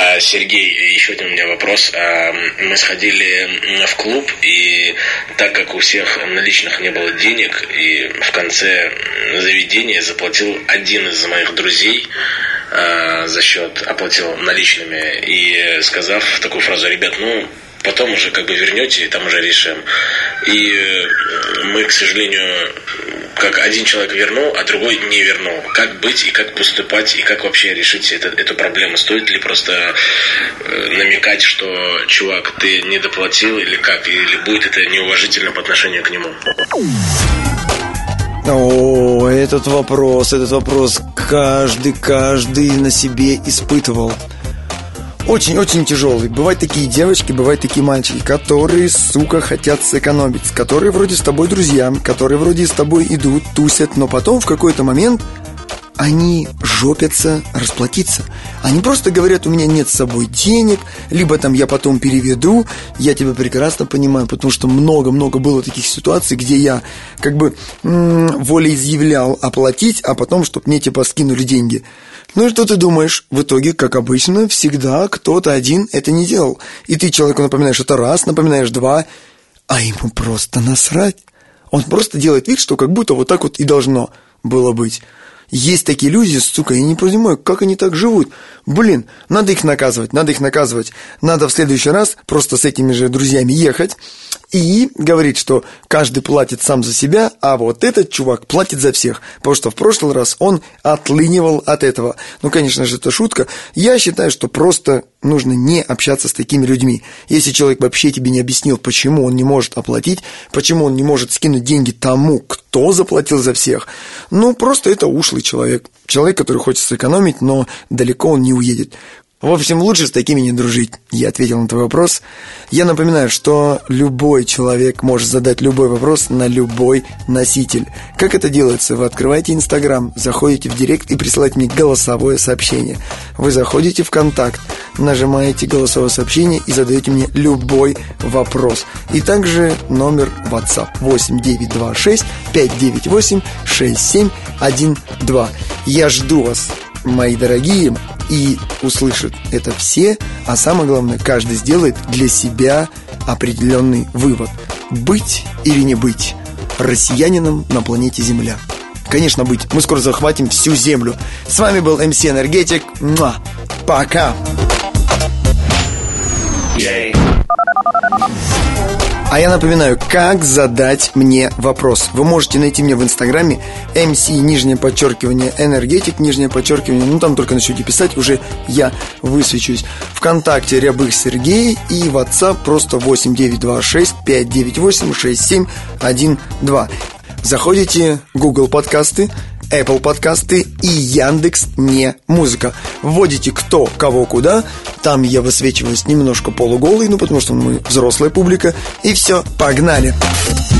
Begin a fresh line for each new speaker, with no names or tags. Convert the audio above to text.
А, Сергей, еще один у меня вопрос. А, Мы сходили в клуб, и так как у всех наличных не было денег, и в конце заведения заплатил один из моих друзей а, за счет, оплатил наличными, и сказав такую фразу, ребят, ну, потом уже как бы вернете, и там уже решим. И э, мы, к сожалению, как один человек вернул, а другой не вернул. Как быть и как поступать, и как вообще решить это, эту проблему? Стоит ли просто э, намекать, что, чувак, ты не доплатил, или как? Или будет это неуважительно по отношению к нему?
О, этот вопрос, этот вопрос каждый, каждый на себе испытывал. Очень-очень тяжелый. Бывают такие девочки, бывают такие мальчики, которые, сука, хотят сэкономить, которые вроде с тобой друзья, которые вроде с тобой идут, тусят, но потом в какой-то момент они жопятся расплатиться. Они просто говорят, у меня нет с собой денег, либо там я потом переведу. Я тебя прекрасно понимаю, потому что много-много было таких ситуаций, где я как бы м- волеизъявлял оплатить, а потом, чтобы мне типа скинули деньги. Ну и что ты думаешь? В итоге, как обычно, всегда кто-то один это не делал. И ты человеку напоминаешь это раз, напоминаешь два, а ему просто насрать. Он просто делает вид, что как будто вот так вот и должно было быть. Есть такие люди, сука, я не понимаю, как они так живут. Блин, надо их наказывать, надо их наказывать. Надо в следующий раз просто с этими же друзьями ехать и говорить, что каждый платит сам за себя, а вот этот чувак платит за всех. Потому что в прошлый раз он отлынивал от этого. Ну, конечно же, это шутка. Я считаю, что просто нужно не общаться с такими людьми. Если человек вообще тебе не объяснил, почему он не может оплатить, почему он не может скинуть деньги тому, кто заплатил за всех, ну, просто это ушлый человек. Человек, который хочет сэкономить, но далеко он не уедет. В общем, лучше с такими не дружить. Я ответил на твой вопрос. Я напоминаю, что любой человек может задать любой вопрос на любой носитель. Как это делается? Вы открываете Инстаграм, заходите в Директ и присылаете мне голосовое сообщение. Вы заходите в Контакт, нажимаете голосовое сообщение и задаете мне любой вопрос. И также номер WhatsApp 8926 598 6712. Я жду вас мои дорогие, и услышат это все, а самое главное, каждый сделает для себя определенный вывод. Быть или не быть россиянином на планете Земля. Конечно, быть. Мы скоро захватим всю Землю. С вами был МС Энергетик. Муа. Пока. А я напоминаю, как задать мне вопрос. Вы можете найти меня в инстаграме MC, нижнее подчеркивание, энергетик, нижнее подчеркивание. Ну, там только начнете писать, уже я высвечусь. Вконтакте Рябых Сергей и WhatsApp просто 8926 598 6712. Заходите в Google подкасты, Apple подкасты и Яндекс Не Музыка. Вводите кто, кого, куда. Там я высвечиваюсь немножко полуголый, ну потому что мы взрослая публика. И все, погнали! Погнали!